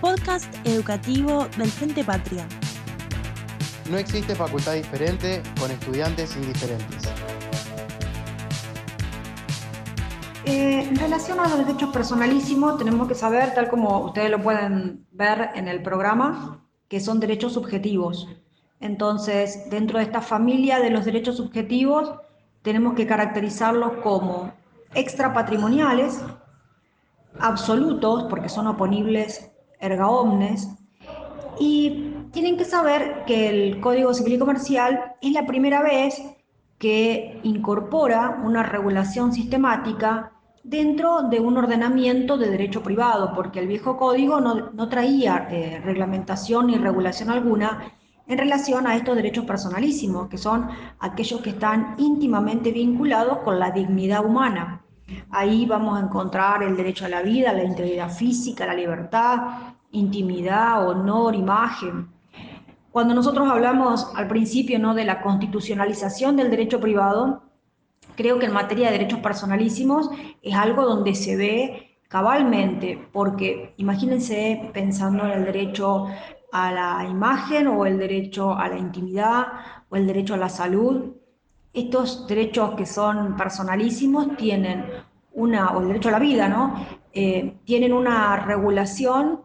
Podcast educativo del Frente Patria. No existe facultad diferente con estudiantes indiferentes. Eh, en relación a los derechos personalísimos, tenemos que saber, tal como ustedes lo pueden ver en el programa, que son derechos subjetivos. Entonces, dentro de esta familia de los derechos subjetivos, tenemos que caracterizarlos como extrapatrimoniales, absolutos, porque son oponibles erga omnes, y tienen que saber que el Código Civil y Comercial es la primera vez que incorpora una regulación sistemática dentro de un ordenamiento de derecho privado, porque el viejo código no, traía eh, reglamentación ni regulación alguna en relación a estos derechos personalísimos, que son aquellos que están íntimamente vinculados con la dignidad humana. Ahí vamos a encontrar el derecho a la vida, la integridad física, la libertad, intimidad, honor, imagen. Cuando nosotros hablamos al principio ¿no? de la constitucionalización del derecho privado, creo que en materia de derechos personalísimos es algo donde se ve cabalmente, porque imagínense pensando en el derecho a la imagen o el derecho a la intimidad o el derecho a la salud. Estos derechos que son personalísimos tienen una, o el derecho a la vida, ¿no? Eh, tienen una regulación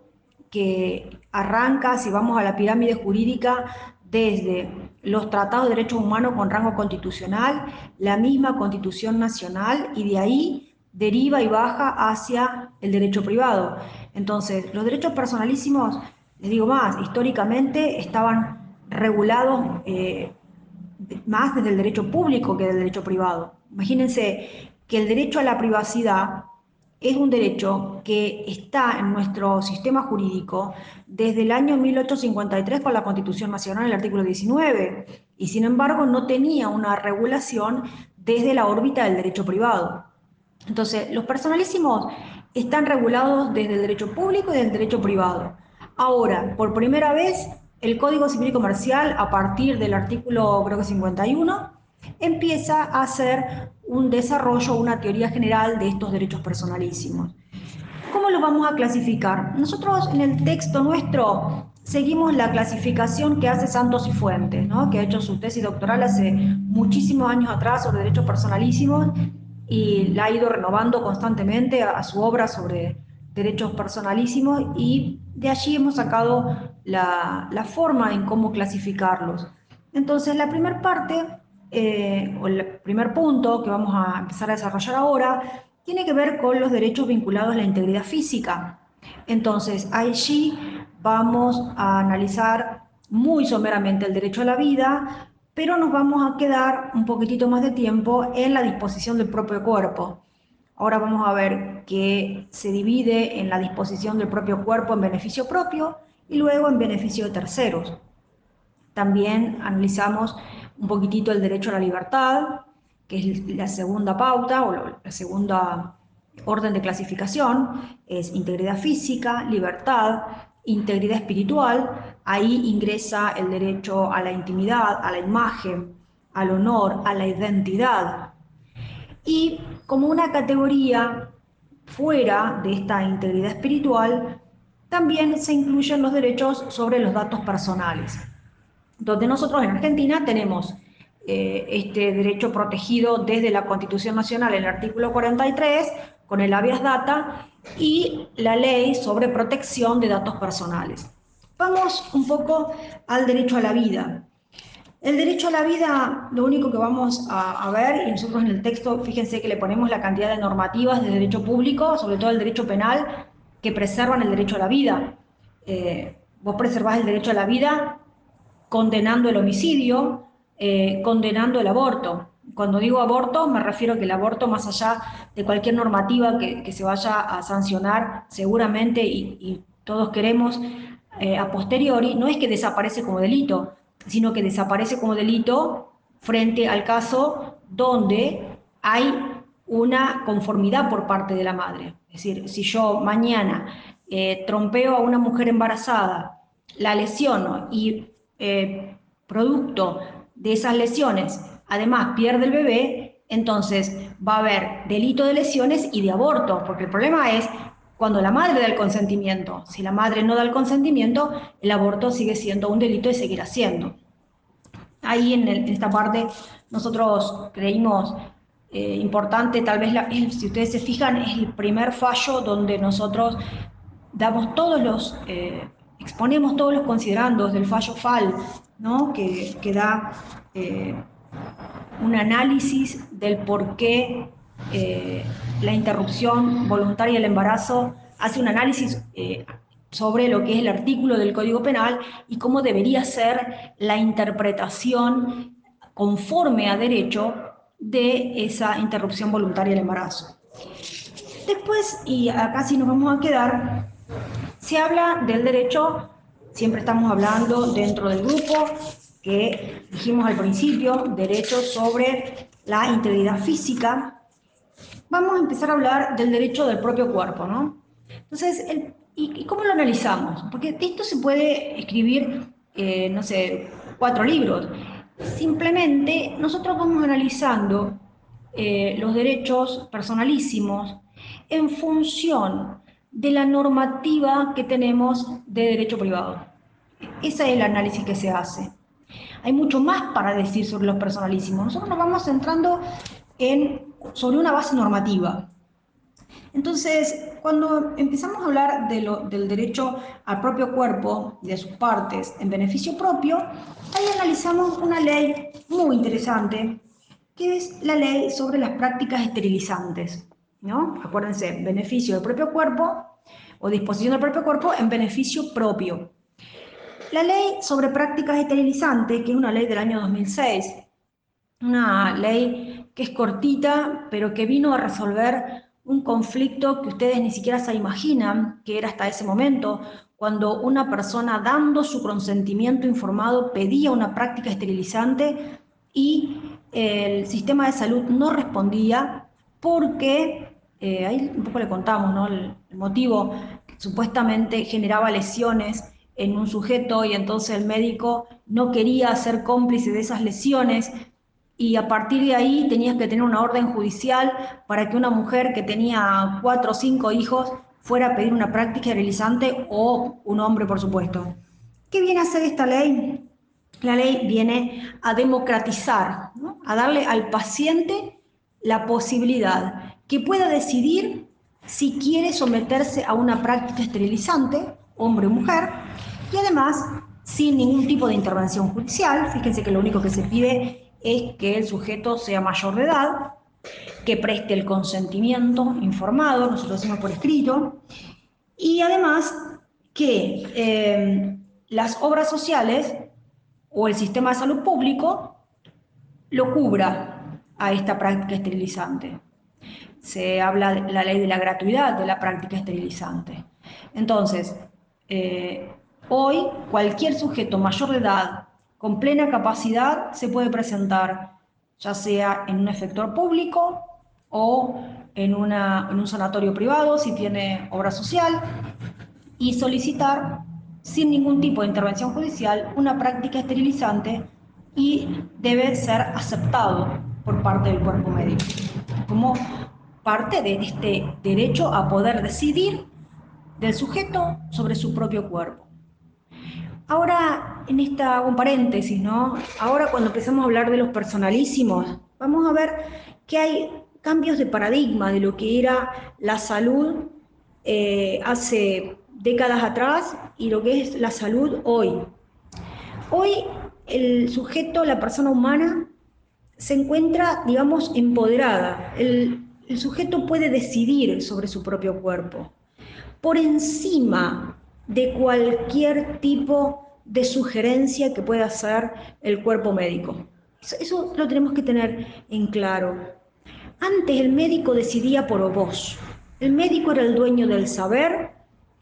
que arranca, si vamos a la pirámide jurídica, desde los tratados de derechos humanos con rango constitucional, la misma constitución nacional y de ahí deriva y baja hacia el derecho privado. Entonces, los derechos personalísimos, les digo más, históricamente estaban regulados eh, más desde el derecho público que del derecho privado. Imagínense que el derecho a la privacidad es un derecho que está en nuestro sistema jurídico desde el año 1853 con la Constitución Nacional, el artículo 19, y sin embargo no tenía una regulación desde la órbita del derecho privado. Entonces, los personalísimos están regulados desde el derecho público y del derecho privado. Ahora, por primera vez, el Código Civil y Comercial, a partir del artículo, creo que 51, empieza a hacer un desarrollo, una teoría general de estos derechos personalísimos. ¿Cómo lo vamos a clasificar? Nosotros en el texto nuestro seguimos la clasificación que hace Santos y Fuentes, ¿no? que ha hecho su tesis doctoral hace muchísimos años atrás sobre derechos personalísimos y la ha ido renovando constantemente a, su obra sobre derechos personalísimos y de allí hemos sacado la, forma en cómo clasificarlos. Entonces, la primera parte eh, o el primer punto que vamos a empezar a desarrollar ahora, tiene que ver con los derechos vinculados a la integridad física. Entonces, allí vamos a analizar muy someramente el derecho a la vida, pero nos vamos a quedar un poquitito más de tiempo en la disposición del propio cuerpo. Ahora vamos a ver que se divide en la disposición del propio cuerpo en beneficio propio y luego en beneficio de terceros. También analizamos un poquitito el derecho a la libertad, que es la segunda pauta o la segunda orden de clasificación, es integridad física, libertad, integridad espiritual, ahí ingresa el derecho a la intimidad, a la imagen, al honor, a la identidad. Y como una categoría fuera de esta integridad espiritual, también se incluyen los derechos sobre los datos personales donde nosotros en Argentina tenemos eh, este derecho protegido desde la Constitución Nacional, el artículo 43, con el habeas data, y la ley sobre protección de datos personales. Vamos un poco al derecho a la vida. El derecho a la vida, lo único que vamos a, ver, y nosotros en el texto, fíjense que le ponemos la cantidad de normativas de derecho público, sobre todo el derecho penal, que preservan el derecho a la vida. Eh, vos preservás el derecho a la vida condenando el homicidio, eh, condenando el aborto. Cuando digo aborto, me refiero a que el aborto, más allá de cualquier normativa que, se vaya a sancionar, seguramente, y, todos queremos eh, a posteriori, no es que desaparece como delito, sino que desaparece como delito frente al caso donde hay una conformidad por parte de la madre. Es decir, si yo mañana eh, trompeo a una mujer embarazada, la lesiono y eh, producto de esas lesiones, además pierde el bebé, Entonces, va a haber delito de lesiones y de aborto, porque el problema es cuando la madre da el consentimiento. Si la madre no da el consentimiento, el aborto sigue siendo un delito y seguirá siendo. Ahí en, esta parte nosotros creímos eh, importante, tal vez si ustedes se fijan, es el primer fallo donde nosotros damos todos los, eh, exponemos todos los considerandos del fallo FAL, ¿no? que, da eh, un análisis del por qué la interrupción voluntaria del embarazo, hace un análisis sobre lo que es el artículo del Código Penal y cómo debería ser la interpretación conforme a derecho de esa interrupción voluntaria del embarazo. Después, y acá sí nos vamos a quedar, se habla del derecho, siempre estamos hablando dentro del grupo, que dijimos al principio, derechos sobre la integridad física, vamos a empezar a hablar del derecho del propio cuerpo, ¿no? Entonces, ¿y, cómo lo analizamos? Porque esto se puede escribir, eh, no sé, cuatro libros. Simplemente nosotros vamos analizando eh, los derechos personalísimos en función de la normativa que tenemos de derecho privado. Ese es el análisis que se hace. Hay mucho más para decir sobre los personalísimos. Nosotros nos vamos centrando en, sobre una base normativa. Entonces, cuando empezamos a hablar del derecho al propio cuerpo y de sus partes en beneficio propio, ahí analizamos una ley muy interesante, que es la ley sobre las prácticas esterilizantes. ¿no? Acuérdense, beneficio del propio cuerpo o disposición del propio cuerpo en beneficio propio. La ley sobre prácticas esterilizantes, que es una ley del año 2006, una ley que es cortita, pero que vino a resolver un conflicto que ustedes ni siquiera se imaginan que era hasta ese momento, cuando una persona dando su consentimiento informado pedía una práctica esterilizante y el sistema de salud no respondía porque, eh, ahí un poco le contamos, ¿no? el, el motivo supuestamente generaba lesiones en un sujeto y entonces el médico no quería ser cómplice de esas lesiones y a partir de ahí tenías que tener una orden judicial para que una mujer que tenía cuatro o cinco hijos fuera a pedir una práctica realizante o un hombre, por supuesto. ¿Qué viene a hacer esta ley? La ley viene a democratizar, a darle al paciente la posibilidad que pueda decidir si quiere someterse a una práctica esterilizante, hombre o mujer, y además sin ningún tipo de intervención judicial. Fíjense que lo único que se pide es que el sujeto sea mayor de edad, que preste el consentimiento informado, nosotros hacemos por escrito, y además que eh, las obras sociales o el sistema de salud público lo cubra a esta práctica esterilizante. Se habla de la ley de la gratuidad de la práctica esterilizante. Entonces, eh, Hoy, cualquier sujeto mayor de edad con plena capacidad se puede presentar, ya sea en un efector público o en, en un sanatorio privado, si tiene obra social, y solicitar sin ningún tipo de intervención judicial una práctica esterilizante y debe ser aceptado por parte del cuerpo médico como parte de este derecho a poder decidir del sujeto sobre su propio cuerpo. Ahora, en esta, hago un paréntesis, ¿no? Ahora cuando empezamos a hablar de los personalísimos, vamos a ver que hay cambios de paradigma de lo que era la salud eh, hace décadas atrás y lo que es la salud hoy. Hoy el sujeto, la persona humana, se encuentra, digamos, empoderada. El, el sujeto puede decidir sobre su propio cuerpo. Por encima de cualquier tipo de sugerencia que pueda hacer el cuerpo médico. Eso, lo tenemos que tener en claro. Antes el médico decidía por vos. El médico era el dueño del saber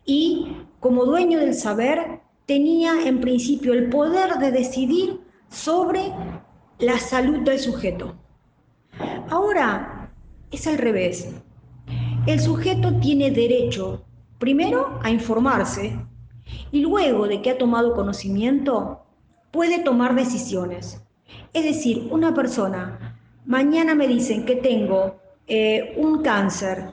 y como dueño del saber tenía en principio el poder de decidir sobre la salud del sujeto. Ahora es al revés. El sujeto tiene derecho Primero, a informarse y luego de que ha tomado conocimiento, puede tomar decisiones. Es decir, una persona mañana me dicen que tengo eh, un cáncer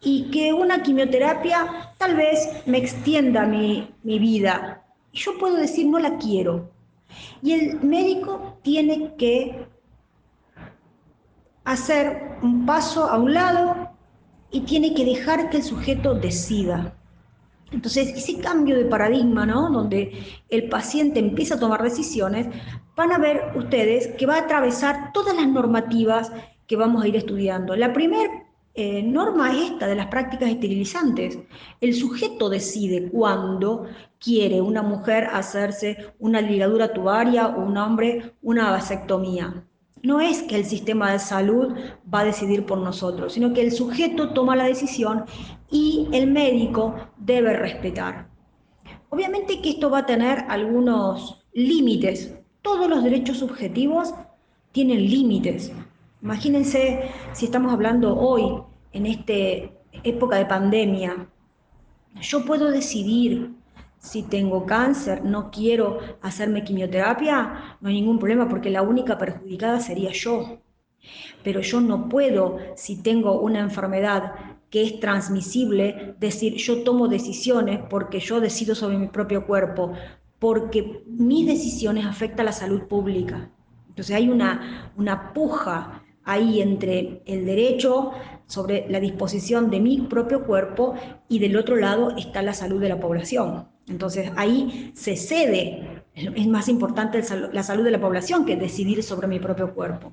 y que una quimioterapia tal vez me extienda mi, mi vida, yo puedo decir no la quiero. Y el médico tiene que hacer un paso a un lado y tiene que dejar que el sujeto decida. Entonces, ese cambio de paradigma, ¿no? Donde el paciente empieza a tomar decisiones, van a ver ustedes que va a atravesar todas las normativas que vamos a ir estudiando. La primera eh, norma es esta de las prácticas esterilizantes. El sujeto decide cuándo quiere una mujer hacerse una ligadura tubaria o un hombre una vasectomía. No es que el sistema de salud va a decidir por nosotros, sino que el sujeto toma la decisión y el médico debe respetar. Obviamente que esto va a tener algunos límites. Todos los derechos subjetivos tienen límites. Imagínense si estamos hablando hoy, en esta época de pandemia, yo puedo decidir si tengo cáncer, no quiero hacerme quimioterapia, no hay ningún problema porque la única perjudicada sería yo. Pero yo no puedo, si tengo una enfermedad que es transmisible, decir yo tomo decisiones porque yo decido sobre mi propio cuerpo, porque mis decisiones afectan la salud pública. Entonces hay una, una puja ahí entre el derecho sobre la disposición de mi propio cuerpo y del otro lado está la salud de la población. Entonces ahí se cede, es más importante la salud de la población que decidir sobre mi propio cuerpo.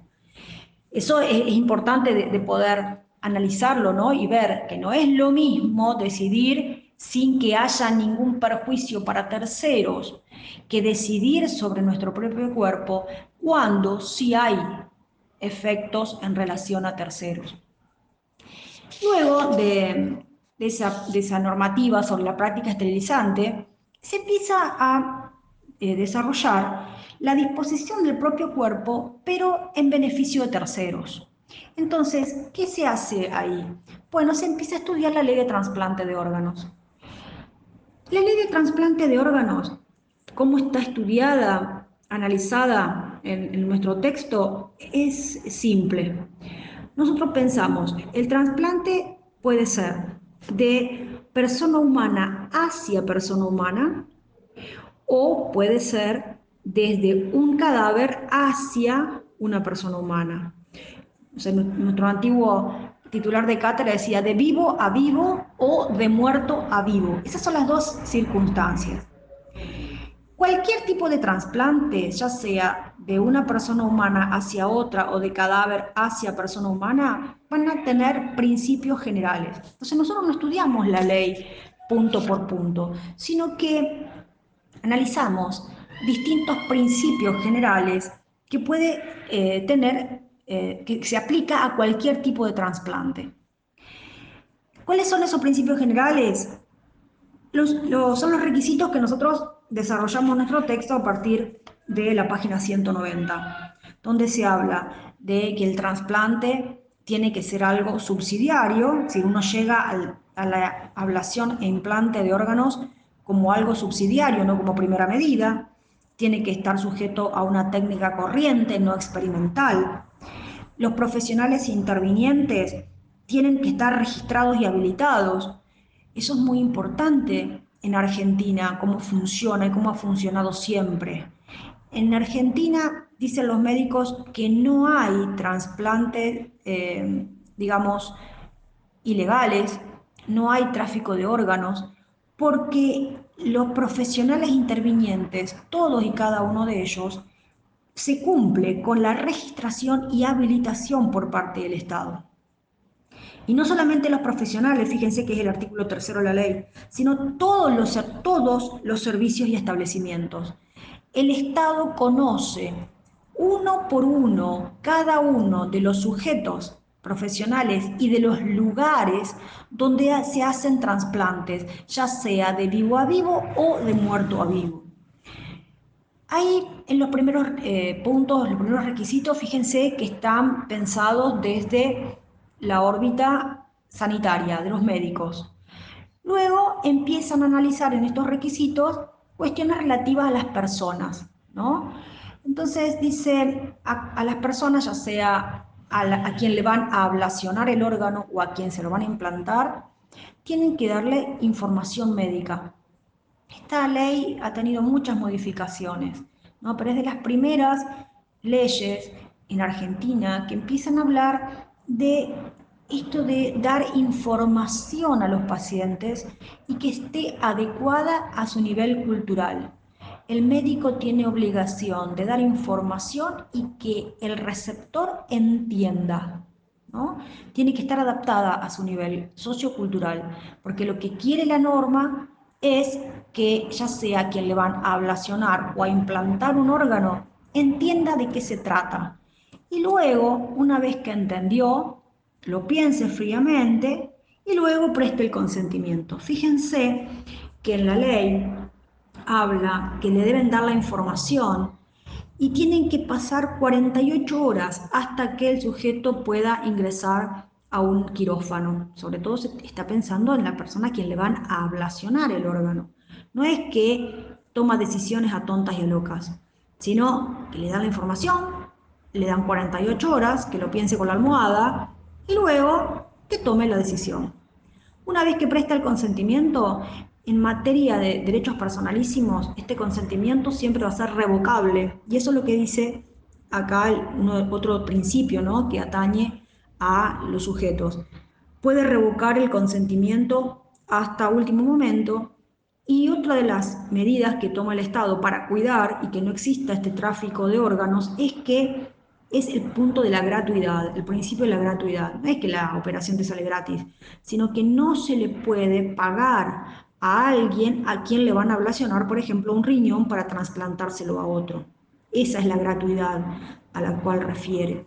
Eso es, importante de, poder analizarlo ¿no? y ver que no es lo mismo decidir sin que haya ningún perjuicio para terceros que decidir sobre nuestro propio cuerpo cuando sí hay efectos en relación a terceros. Luego de, de esa, normativa sobre la práctica esterilizante, se empieza a eh, desarrollar la disposición del propio cuerpo, pero en beneficio de terceros. Entonces, ¿qué se hace ahí? Bueno, se empieza a estudiar la ley de trasplante de órganos. La ley de trasplante de órganos, cómo está estudiada, analizada en nuestro texto, es simple. Nosotros pensamos, el trasplante puede ser de persona humana hacia persona humana o puede ser desde un cadáver hacia una persona humana. nuestro antiguo titular de cátedra decía de vivo a vivo o de muerto a vivo. Esas son las dos circunstancias. Cualquier tipo de trasplante, ya sea de una persona humana hacia otra o de cadáver hacia persona humana, van a tener principios generales. Entonces nosotros no estudiamos la ley punto por punto, sino que analizamos distintos principios generales que puede eh, tener, eh, que se aplica a cualquier tipo de trasplante. ¿Cuáles son esos principios generales? son los requisitos que nosotros desarrollamos nuestro texto a partir de la página 190, donde se habla de que el trasplante tiene que ser algo subsidiario, si uno llega a la ablación e implante de órganos como algo subsidiario, no como primera medida, tiene que estar sujeto a una técnica corriente, no experimental. Los profesionales intervinientes tienen que estar registrados y habilitados. Eso es muy importante en Argentina, cómo funciona y cómo ha funcionado siempre. En Argentina dicen los médicos que no hay trasplantes, eh, digamos, ilegales, no hay tráfico de órganos, porque los profesionales intervinientes, todos y cada uno de ellos, se cumple con la registración y habilitación por parte del Estado. Y no solamente los profesionales, fíjense que es el artículo tercero de la ley, sino todos los, todos los servicios y establecimientos. El Estado conoce uno por uno cada uno de los sujetos profesionales y de los lugares donde se hacen trasplantes, ya sea de vivo a vivo o de muerto a vivo. Ahí en los primeros eh, puntos, los primeros requisitos, fíjense que están pensados desde la órbita sanitaria de los médicos. Luego empiezan a analizar en estos requisitos cuestiones relativas a las personas, ¿no? Entonces dice a, las personas, ya sea a, quien le van a ablacionar el órgano o a quien se lo van a implantar, tienen que darle información médica. Esta ley ha tenido muchas modificaciones, ¿no? pero es de las primeras leyes en Argentina que empiezan a hablar de esto de dar información a los pacientes y que esté adecuada a su nivel cultural el médico tiene obligación de dar información y que el receptor entienda. ¿no? Tiene que estar adaptada a su nivel sociocultural, porque lo que quiere la norma es que ya sea quien le van a ablacionar o a implantar un órgano, entienda de qué se trata. Y luego, una vez que entendió, lo piense fríamente y luego preste el consentimiento. Fíjense que en la ley habla que le deben dar la información y tienen que pasar 48 horas hasta que el sujeto pueda ingresar a un quirófano. Sobre todo se está pensando en la persona a quien le van a ablacionar el órgano. No es que toma decisiones a tontas y a locas, sino que le dan la información, le dan 48 horas, que lo piense con la almohada y luego que tome la decisión. Una vez que presta el consentimiento, en materia de derechos personalísimos, este consentimiento siempre va a ser revocable. Y eso es lo que dice acá otro principio ¿no? que atañe a los sujetos. Puede revocar el consentimiento hasta último momento. Y otra de las medidas que toma el Estado para cuidar y que no exista este tráfico de órganos es que es el punto de la gratuidad, el principio de la gratuidad. No es que la operación te sale gratis, sino que no se le puede pagar a alguien a quien le van a ablacionar, por ejemplo, un riñón para trasplantárselo a otro. Esa es la gratuidad a la cual refiere.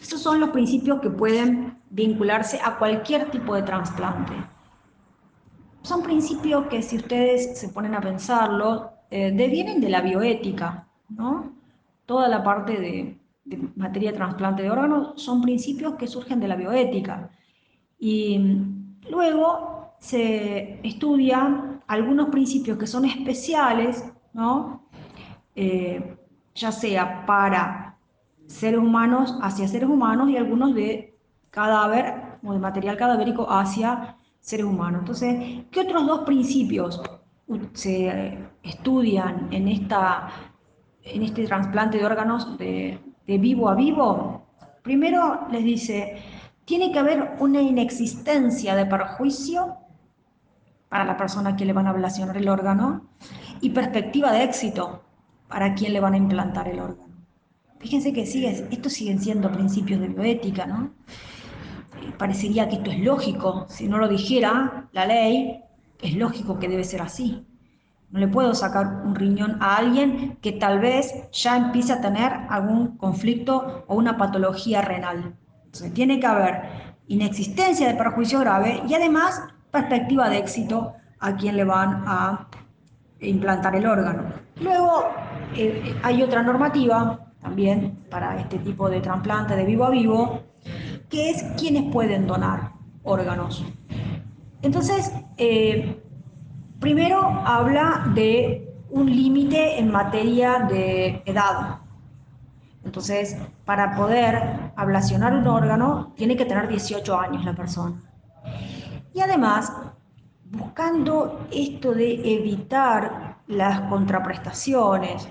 Estos son los principios que pueden vincularse a cualquier tipo de trasplante. Son principios que si ustedes se ponen a pensarlo, eh, devienen de la bioética, ¿no? Toda la parte de, materia de trasplante de órganos son principios que surgen de la bioética. Y luego se estudian algunos principios que son especiales, ¿no? Eh, ya sea para seres humanos hacia seres humanos y algunos de cadáver o de material cadavérico hacia seres humanos. Entonces, ¿qué otros dos principios se estudian en, esta, en este trasplante de órganos de, de vivo a vivo? Primero les dice, tiene que haber una inexistencia de perjuicio para la persona que le van a ablacionar el órgano y perspectiva de éxito para quien le van a implantar el órgano. Fíjense que sigue, estos siguen siendo principios de bioética, ¿no? Parecería que esto es lógico, si no lo dijera la ley, es lógico que debe ser así. No le puedo sacar un riñón a alguien que tal vez ya empiece a tener algún conflicto o una patología renal. Entonces tiene que haber inexistencia de perjuicio grave y además perspectiva de éxito a quien le van a implantar el órgano. Luego eh, hay otra normativa también para este tipo de trasplante de vivo a vivo, que es quienes pueden donar órganos. Entonces, eh, primero habla de un límite en materia de edad. Entonces, para poder ablacionar un órgano, tiene que tener 18 años la persona. Y además, buscando esto de evitar las contraprestaciones,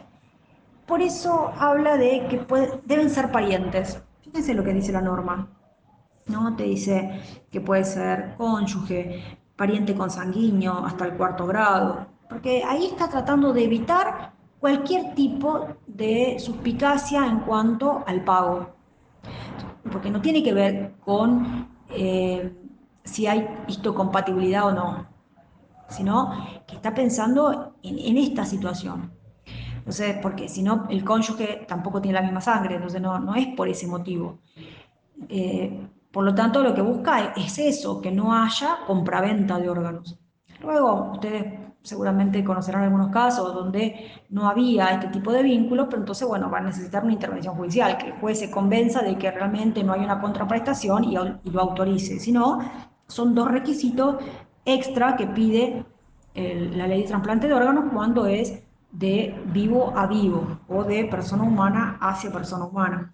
por eso habla de que deben ser parientes. Fíjense lo que dice la norma. ¿no? Te dice que puede ser cónyuge, pariente consanguíneo hasta el cuarto grado, porque ahí está tratando de evitar cualquier tipo de suspicacia en cuanto al pago, porque no tiene que ver con eh, si hay histocompatibilidad o no, sino que está pensando en, esta situación. Entonces, porque si no, el cónyuge tampoco tiene la misma sangre, entonces no, no es por ese motivo. Eh, por lo tanto, lo que busca es eso, que no haya compraventa de órganos. Luego, ustedes seguramente conocerán algunos casos donde no había este tipo de vínculos, pero entonces, bueno, va a necesitar una intervención judicial, que el juez se convenza de que realmente no hay una contraprestación y, y lo autorice. Si no, son dos requisitos extra que pide la ley de trasplante de órganos cuando es de vivo a vivo o de persona humana hacia persona humana.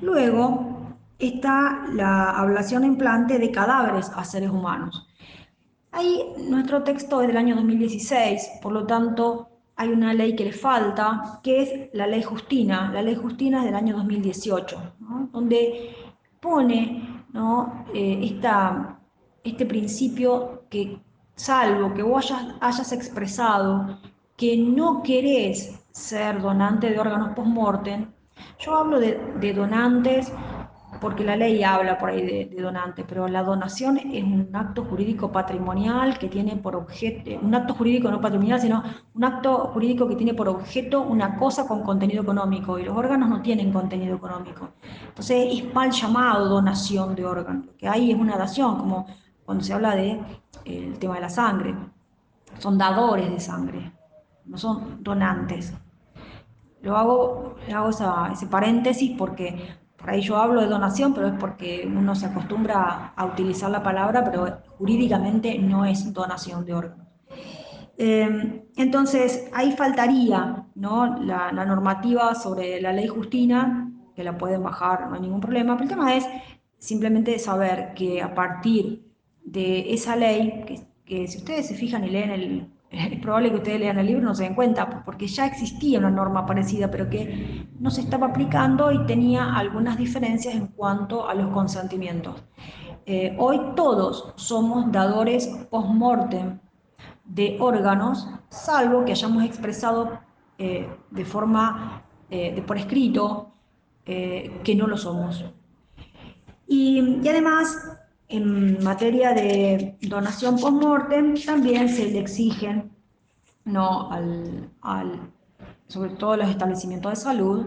Luego está la ablación implante de cadáveres a seres humanos. Ahí nuestro texto es del año 2016, por lo tanto hay una ley que le falta, que es la ley Justina. La ley Justina es del año 2018, donde pone ¿no? Eh, este principio que salvo que vos hayas, expresado que no querés ser donante de órganos post-mortem, yo hablo de donantes porque la ley habla por ahí de, donante, pero la donación es un acto jurídico patrimonial que tiene por objeto, un acto jurídico no patrimonial, sino un acto jurídico que tiene por objeto una cosa con contenido económico, y los órganos no tienen contenido económico. Entonces es mal llamado donación de órganos, lo que hay es una dación, como cuando se habla de el tema de la sangre. Son dadores de sangre, no son donantes. Lo hago, hago ese paréntesis porque por ahí yo hablo de donación, pero es porque uno se acostumbra a utilizar la palabra, pero jurídicamente no es donación de órganos. Em, entonces, ahí faltaría ¿no? la, normativa sobre la ley Justina, que la pueden bajar, no hay ningún problema, pero el tema es simplemente saber que a partir de esa ley, que, que si ustedes se fijan y leen el, es probable que ustedes lean el libro y no se den cuenta, porque ya existía una norma parecida, pero que no se estaba aplicando y tenía algunas diferencias en cuanto a los consentimientos. Eh, hoy todos somos dadores post-mortem de órganos, salvo que hayamos expresado eh, de forma, eh, de por escrito, que no lo somos. Y además, en materia de donación post-mortem también se le exigen, ¿no? al, sobre todo los establecimientos de salud,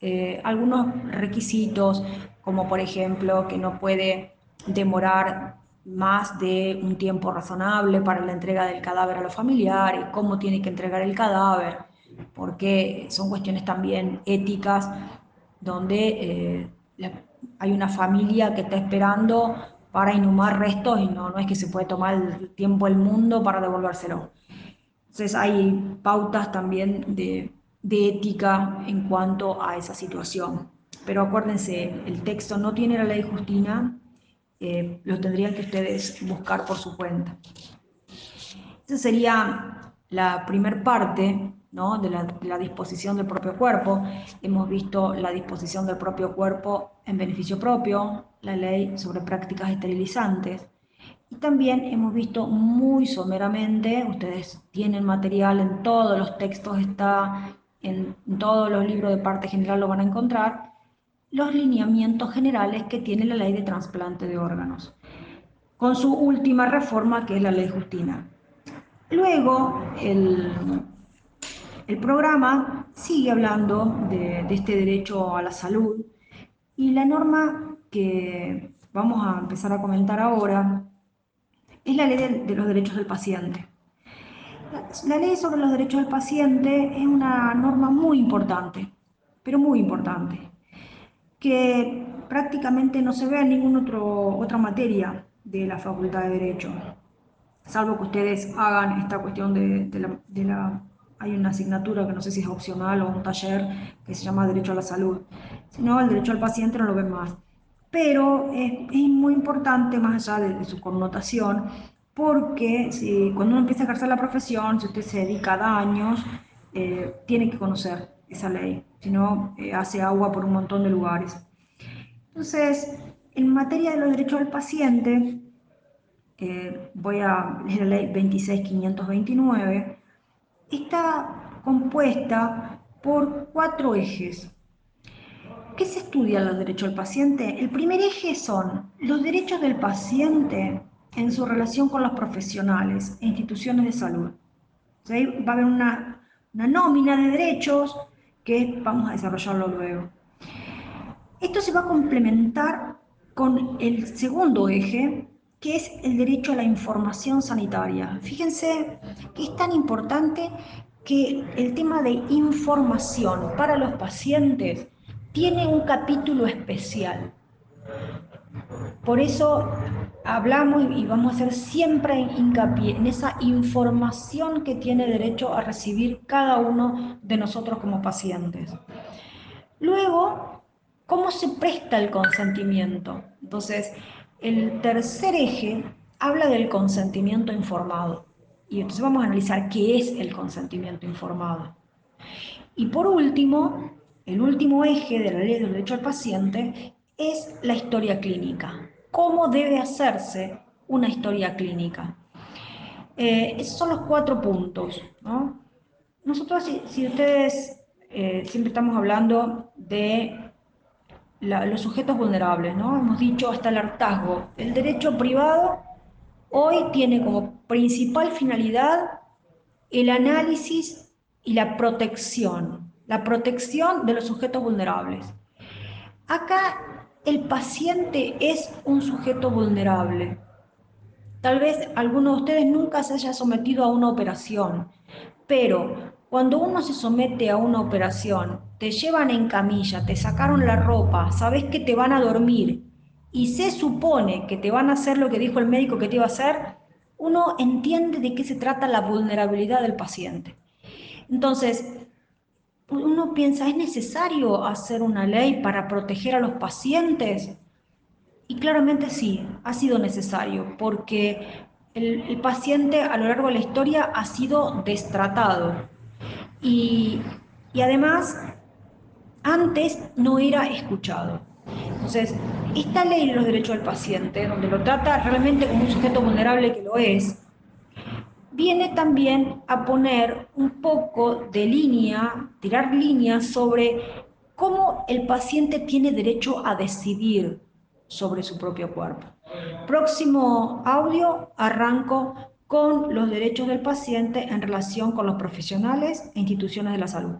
eh, algunos requisitos, como por ejemplo que no puede demorar más de un tiempo razonable para la entrega del cadáver a los familiares, cómo tiene que entregar el cadáver, porque son cuestiones también éticas donde eh, hay una familia que está esperando para inhumar restos y no, no es que se puede tomar el tiempo del mundo para devolvérselo. Entonces hay pautas también de, ética en cuanto a esa situación. Pero acuérdense, el texto no tiene la ley Justina, eh, lo tendrían que ustedes buscar por su cuenta. Esa sería la primer parte ¿no? de, la, disposición del propio cuerpo. Hemos visto la disposición del propio cuerpo en beneficio propio, la ley sobre prácticas esterilizantes. Y también hemos visto muy someramente, ustedes tienen material en todos los textos, está en todos los libros de parte general lo van a encontrar, los lineamientos generales que tiene la ley de trasplante de órganos, con su última reforma que es la ley Justina. Luego, el, el programa sigue hablando de, este derecho a la salud y la norma que vamos a empezar a comentar ahora es la ley de, los derechos del paciente. La, ley sobre los derechos del paciente es una norma muy importante, pero muy importante, que prácticamente no se ve en ninguna otra materia de la Facultad de Derecho, salvo que ustedes hagan esta cuestión de la hay una asignatura que no sé si es opcional o un taller que se llama Derecho a la Salud. Si no, el derecho al paciente no lo ven más pero es, muy importante más allá de, su connotación, porque si, cuando uno empieza a ejercer la profesión, si usted se dedica a años, eh, tiene que conocer esa ley, si no, eh, hace agua por un montón de lugares. Entonces, en materia de los derechos del paciente, eh, voy a leer la ley 26529, está compuesta por cuatro ejes. ¿Qué se estudia los derechos del paciente? El primer eje son los derechos del paciente en su relación con los profesionales e instituciones de salud. va a haber una, una nómina de derechos que vamos a desarrollarlo luego. Esto se va a complementar con el segundo eje, que es el derecho a la información sanitaria. Fíjense que es tan importante que el tema de información para los pacientes tiene un capítulo especial. Por eso hablamos y vamos a hacer siempre hincapié en esa información que tiene derecho a recibir cada uno de nosotros como pacientes. Luego ¿Cómo se presta el consentimiento? Entonces, el tercer eje habla del consentimiento informado. Y entonces vamos a analizar qué es el consentimiento informado. Y por último, el último eje de la ley del derecho al paciente es la historia clínica. ¿Cómo debe hacerse una historia clínica? Eh, esos son los cuatro puntos. Nosotros, si, ustedes eh, siempre estamos hablando de los sujetos vulnerables, ¿no? Hemos dicho hasta el hartazgo. El derecho privado hoy tiene como principal finalidad el análisis y la protección, la protección de los sujetos vulnerables. Acá el paciente es un sujeto vulnerable. Tal vez alguno de ustedes nunca se haya sometido a una operación, pero cuando uno se somete a una operación, te llevan en camilla, te sacaron la ropa, sabes que te van a dormir y se supone que te van a hacer lo que dijo el médico que te iba a hacer, uno entiende de qué se trata la vulnerabilidad del paciente. Entonces, uno piensa, ¿es necesario hacer una ley para proteger a los pacientes? Y claramente sí, ha sido necesario, porque el, paciente a lo largo de la historia ha sido destratado y, además antes no era escuchado. Entonces, esta ley de los derechos del paciente, donde lo trata realmente como un sujeto vulnerable que lo es, viene también a poner un poco de línea, tirar líneas sobre cómo el paciente tiene derecho a decidir sobre su propio cuerpo. Próximo audio, arranco con los derechos del paciente en relación con los profesionales e instituciones de la salud.